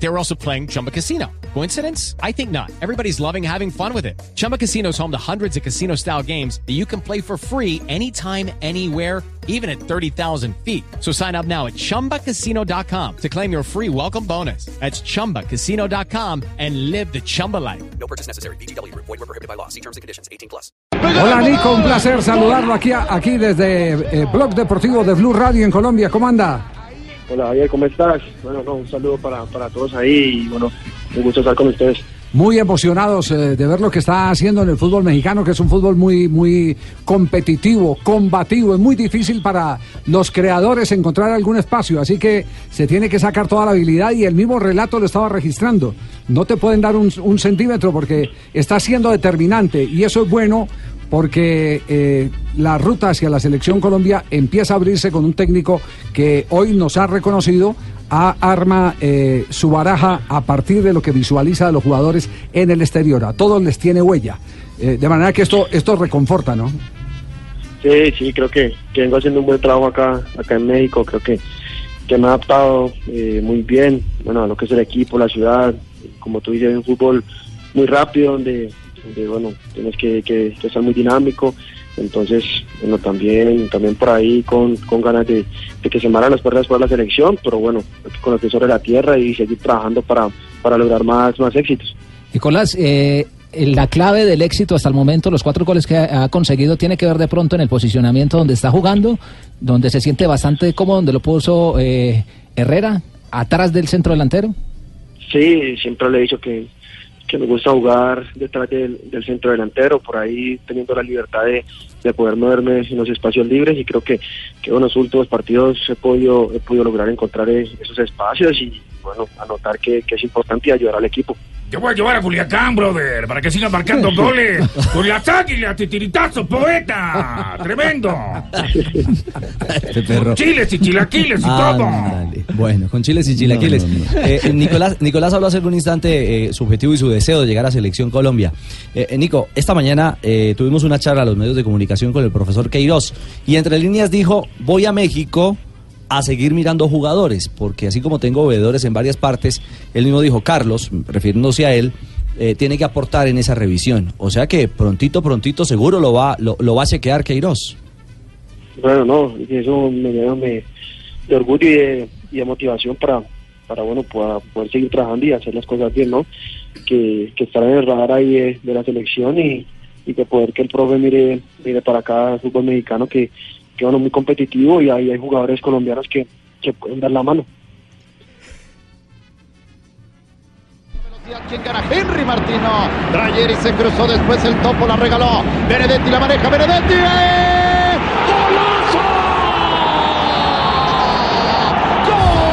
They were also playing Chumba Casino. Coincidence? I think not. Everybody's loving having fun with it. Chumba Casino is home to hundreds of casino style games that you can play for free anytime, anywhere, even at 30,000 feet. So sign up now at chumbacasino.com to claim your free welcome bonus. That's chumbacasino.com and live the Chumba life. No purchase necessary. BGW. Void were prohibited by law. See terms and conditions. 18 plus. Hola Nico, un placer saludarlo aquí, aquí desde eh, Blog Deportivo de Blue Radio en Colombia. ¿Cómo anda? Hola Javier, ¿cómo estás? Bueno, no, un saludo para, para todos ahí y bueno, un gusto estar con ustedes. Muy emocionados eh, de ver lo que está haciendo en el fútbol mexicano, que es un fútbol muy, muy competitivo, combativo. Es muy difícil para los creadores encontrar algún espacio, así que se tiene que sacar toda la habilidad y el mismo relato lo estaba registrando. No te pueden dar un, un centímetro porque está siendo determinante y eso es bueno porque eh, la ruta hacia la selección Colombia empieza a abrirse con un técnico que hoy nos ha reconocido, a arma eh, su baraja a partir de lo que visualiza de los jugadores en el exterior. A todos les tiene huella. Eh, de manera que esto, esto reconforta, ¿no? Sí, sí, creo que, que vengo haciendo un buen trabajo acá, acá en México. Creo que, que me he adaptado eh, muy bien bueno, a lo que es el equipo, la ciudad. Como tú dices, un fútbol muy rápido donde, donde bueno, tienes que, que, que estar muy dinámico. Entonces, bueno, también, también por ahí con, con ganas de, de que se maran las puertas para la selección, pero bueno, con lo que es sobre la tierra y seguir trabajando para, para lograr más, más éxitos. Nicolás, eh, la clave del éxito hasta el momento, los cuatro goles que ha, ha, conseguido, tiene que ver de pronto en el posicionamiento donde está jugando, donde se siente bastante cómodo, donde lo puso eh, Herrera, atrás del centro delantero. Sí, siempre le he dicho que, que me gusta jugar detrás del, del, centro delantero, por ahí teniendo la libertad de, de, poder moverme en los espacios libres y creo que, que en los últimos partidos he podido, he podido lograr encontrar esos espacios y bueno, anotar que, que es importante y ayudar al equipo. Yo voy a llevar a Culiacán, brother, para que siga marcando goles. Con las águilas, titiritazo, poeta. Tremendo. Este perro. Con chiles y chilaquiles y Ah, todo. dale. Bueno, con chiles y chilaquiles. No, no, no. Eh, Nicolás, Nicolás habló hace algún instante eh, su objetivo y su deseo de llegar a Selección Colombia. Eh, eh, Nico, esta mañana eh, tuvimos una charla a los medios de comunicación con el profesor Queiroz y entre líneas dijo, voy a México a seguir mirando jugadores, porque así como tengo veedores en varias partes, él mismo dijo, Carlos, refiriéndose a él, eh, tiene que aportar en esa revisión. O sea que prontito, prontito, seguro lo va, lo, lo va a chequear Queiroz. Bueno, no, eso me llena de, orgullo y de, motivación para, para bueno, para poder seguir trabajando y hacer las cosas bien, ¿no? Que, que estar en el radar ahí de, la selección y, y que poder que el profe mire, mire para acá fútbol mexicano que, que bueno, muy competitivo y ahí hay jugadores colombianos que, que pueden dar la mano. ¿Quién gana? Henry Martino. Rayeri se cruzó después el topo, la regaló. Benedetti la maneja. Benedetti. ¡eh!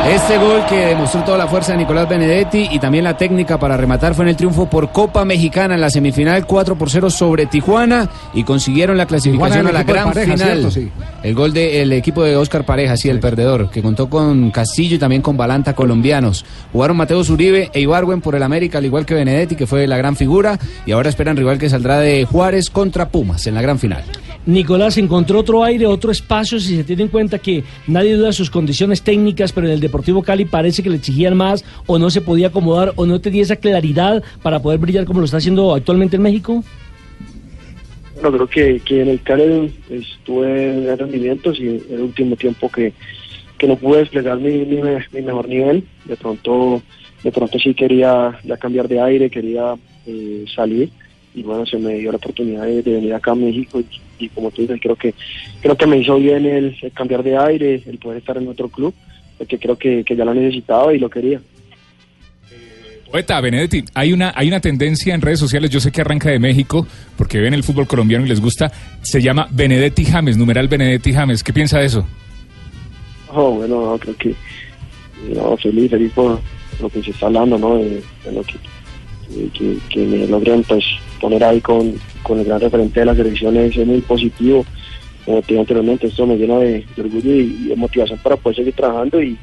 Este gol que demostró toda la fuerza de Nicolás Benedetti y también la técnica para rematar fue en el triunfo por Copa Mexicana en la semifinal 4 por 0 sobre Tijuana y consiguieron la clasificación a la gran Pareja, final. ¿cierto? Sí. El gol del equipo de Oscar Pareja, sí, el perdedor, que contó con Castillo y también con Balanta colombianos. Jugaron Mateo Zuribe e Ibarwen por el América, al igual que Benedetti, que fue la gran figura, y ahora esperan rival que saldrá de Juárez contra Pumas en la gran final. Nicolás encontró otro aire, otro espacio, si se tiene en cuenta que nadie duda de sus condiciones técnicas, pero en el Deportivo Cali parece que le exigían más, o no se podía acomodar, o no tenía esa claridad para poder brillar como lo está haciendo actualmente en México. Bueno, creo que, que en el Cali pues, tuve en rendimientos y el último tiempo que, que no pude desplegar mi, mi, mi, mejor nivel. De pronto, de pronto sí quería ya cambiar de aire, quería eh, salir y bueno, se me dio la oportunidad de, de venir acá a México y, y, como tú dices, creo que creo que me hizo bien el, el, cambiar de aire, el poder estar en otro club, porque creo que, que ya lo necesitaba y lo quería. Poeta Benedetti, hay una, hay una tendencia en redes sociales, yo sé que arranca de México, porque ven el fútbol colombiano y les gusta, se llama Benedetti James, numeral Benedetti James. ¿Qué piensa de eso? Oh, bueno, no, creo que no, feliz, feliz por lo que se está hablando, ¿no? De, de lo que, que, que, me logren pues poner ahí con, con el gran referente de las elecciones es muy positivo. Como te dije anteriormente, esto me llena de, de orgullo y, y, de motivación para poder seguir trabajando y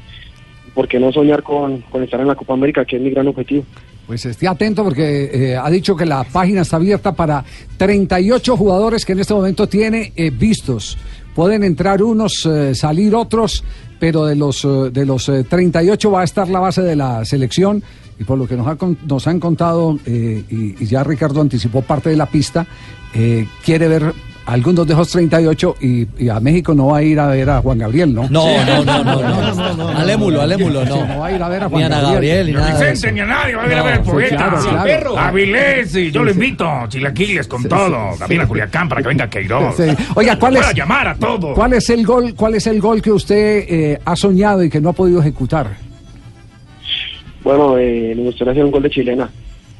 por qué no soñar con, con estar en la Copa América, que es mi gran objetivo. Pues esté atento porque eh, ha dicho que la página está abierta para 38 jugadores que en este momento tiene eh, vistos. Pueden entrar unos, eh, salir otros, pero de los, eh, de los eh, 38 va a estar la base de la selección. Y por lo que nos, ha con- nos han contado, eh, y, y ya Ricardo anticipó parte de la pista, eh, quiere ver algunos de esos 38 y, y a México no va a ir a ver a Juan Gabriel, ¿no? No, no, no, no, no. Alémulo, alémulo, no. No va a ir a ver a Ni Juan a Ana Gabriel. Gabriel, ni Ni a nada Vicente ni a nadie, va a ir a ver el sí, poeta. claro, claro. Perro. Avilés, y yo Sí, lo invito, Chilaquiles, con todo. También a Culiacán para que venga Queiroz. Sí. Oiga, ¿cuál Para es, llamar a todos. ¿cuál es el gol, cuál es el gol que usted eh, ha soñado y que no ha podido ejecutar? Bueno, eh, me gustaría hacer un gol de chilena.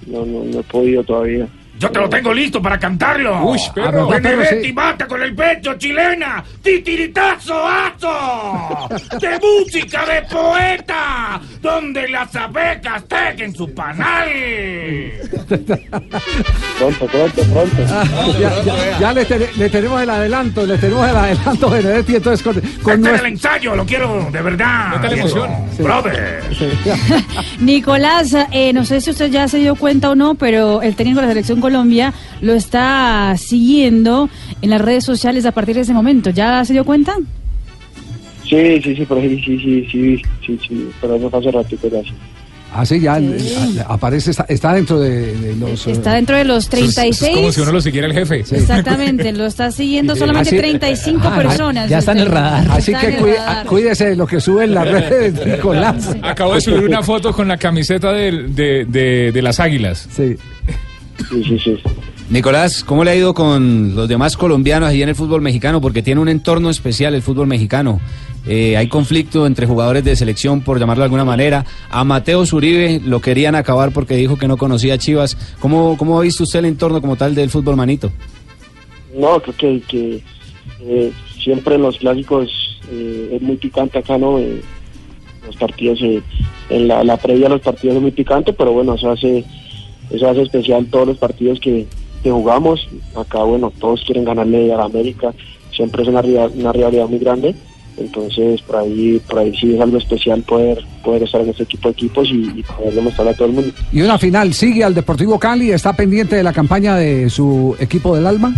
No, no, no he podido todavía. Yo te lo tengo listo para cantarlo. Uy, perro. Benedetti sí. mata con el pecho, chilena. Titiritazo, azo. De música de poeta. Donde las abejas tejen su panal. Pronto, pronto, pronto. ya ya- ya le, te- le tenemos el adelanto, le tenemos el adelanto, Benedetti, entonces con, con Este es nuestro- el ensayo, lo quiero de verdad. La emoción. Brother. Nicolás, eh, no sé si usted ya se dio cuenta o no, pero el técnico de la selección Colombia lo está siguiendo en las redes sociales a partir de ese momento. ¿Ya se dio cuenta? Sí, sí, sí, pero sí, sí, sí, sí, sí, sí, pero no hace ratito ya. sí. Ah, sí, ya Sí. eh, aparece, está, está dentro de, de los... eh, Está dentro de los Eso es- eso 36. Es como si uno lo siguiera el jefe. Exactamente, lo está siguiendo solamente Así- 35 Ah, personas. ya está en el radar. Así Está que cuide- radar. cuídese de lo que sube en las redes de Nicolás. Acabo de subir una foto con la camiseta de, de- de las águilas. Sí. Sí, sí, sí. Nicolás, ¿cómo le ha ido con los demás colombianos allí en el fútbol mexicano? Porque tiene un entorno especial el fútbol mexicano. Eh, hay conflicto entre jugadores de selección, por llamarlo de alguna manera. A Mateo Zuribe lo querían acabar porque dijo que no conocía a Chivas. ¿Cómo, cómo ha visto usted el entorno como tal del fútbol manito? No, creo que, que eh, siempre en los clásicos eh, es muy picante acá, ¿no? Eh, los partidos, eh, en la, la previa a los partidos es muy picante, pero bueno, eso hace, eso hace especial todos los partidos que, que jugamos. Acá, bueno, todos quieren ganarle a la América, siempre es una, una rivalidad muy grande. Entonces, por ahí, por ahí sí es algo especial poder, poder estar en este tipo de equipos y, y poder demostrarle a todo el mundo. Y una final, sigue al Deportivo Cali, está pendiente de la campaña de su equipo del alma.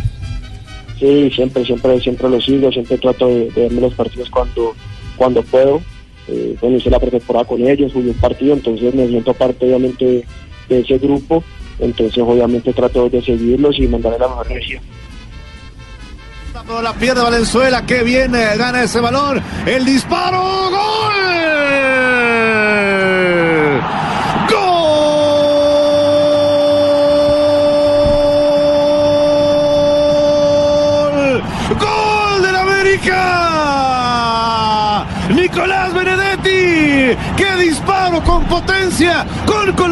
Sí, siempre, siempre, siempre lo sigo, siempre trato de, de verme los partidos cuando, cuando puedo. Eh, bueno, hice la pretemporada con ellos, jugué un partido, entonces me siento parte obviamente de, ese grupo, entonces obviamente trato de seguirlos y mandarle la mejor energía. La pierde Valenzuela, que viene, gana ese balón. El disparo, gol. Gol. Gol del América. Nicolás Benedetti. Qué disparo con potencia,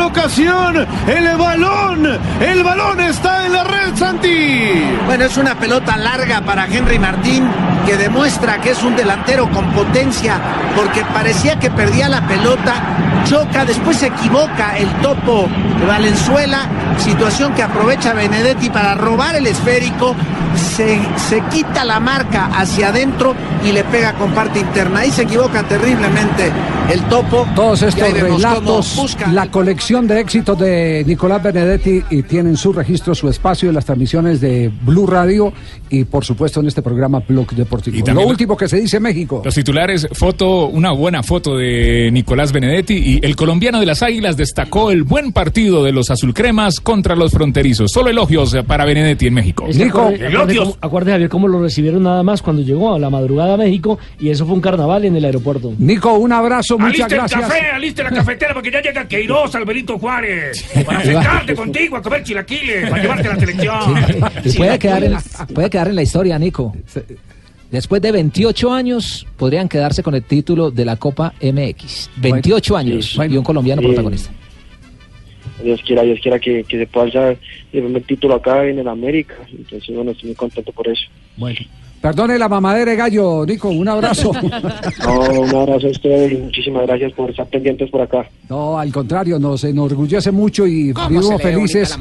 colocación. El balón, el balón está en la red, Santi. Bueno, es una pelota larga para Henry Martín que demuestra que es un delantero con potencia porque parecía que perdía la pelota, choca, después se equivoca el topo de Valenzuela, situación que aprovecha Benedetti para robar el esférico, se, se quita la marca hacia adentro y le pega con parte interna. Ahí se equivoca terriblemente el topo. Todos estos relatos, la colección de éxitos de Nicolás Benedetti y tienen su registro, su espacio en las transmisiones de Blue Radio y por supuesto en este programa Blog Deportivo. Y Lo último que se dice México. Los titulares, foto, una buena foto de Nicolás Benedetti y el colombiano de las Águilas destacó el buen partido de los azulcremas contra los fronterizos. Solo elogios para Benedetti en México. Acuerde cómo- acuerde, Javier, cómo lo recibieron nada más cuando llegó a la madrugada a México y eso fue un carnaval en el aeropuerto. Nico, un abrazo, muchas Aliste el gracias. café, aliste la cafetera porque ya llega Queiroz, Alberito Juárez. Para sentarte contigo a comer chilaquiles, para llevarte a la selección. Y puede quedar, en, puede quedar en la historia, Nico. Después de 28 años, podrían quedarse con el título de la Copa MX. 28 años y un colombiano Sí. protagonista. Dios quiera, Dios quiera que, que se pueda alzar el primer título acá en el América. Entonces, bueno, estoy muy contento por eso. Bueno. Perdone la mamadera de gallo, Nico, un abrazo. No, un abrazo a ustedes y muchísimas gracias por estar pendientes por acá. No, al contrario, nos enorgullece mucho y vivimos felices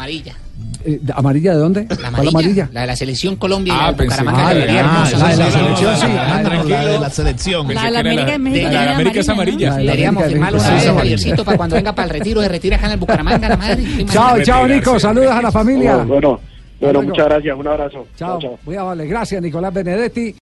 eh, ¿Amarilla de dónde? La ¿Cuál amarilla? La de la selección Colombia. Ah, y la pensé- Bucaramanga Ah, que ah, hermosa. la de la selección, sí. Ah, no, la de la selección. La de la América de México de- amarilla. La de la Deberíamos América de firmarlo una vez. Javiercito, para cuando venga para el retiro, se retira acá en el Bucaramanga, la madre. Chao, chao, Nico. Saludos a la familia. Bueno, bueno, muchas gracias. Un abrazo. Chao. Muy amable. Gracias, Nicolás Benedetti.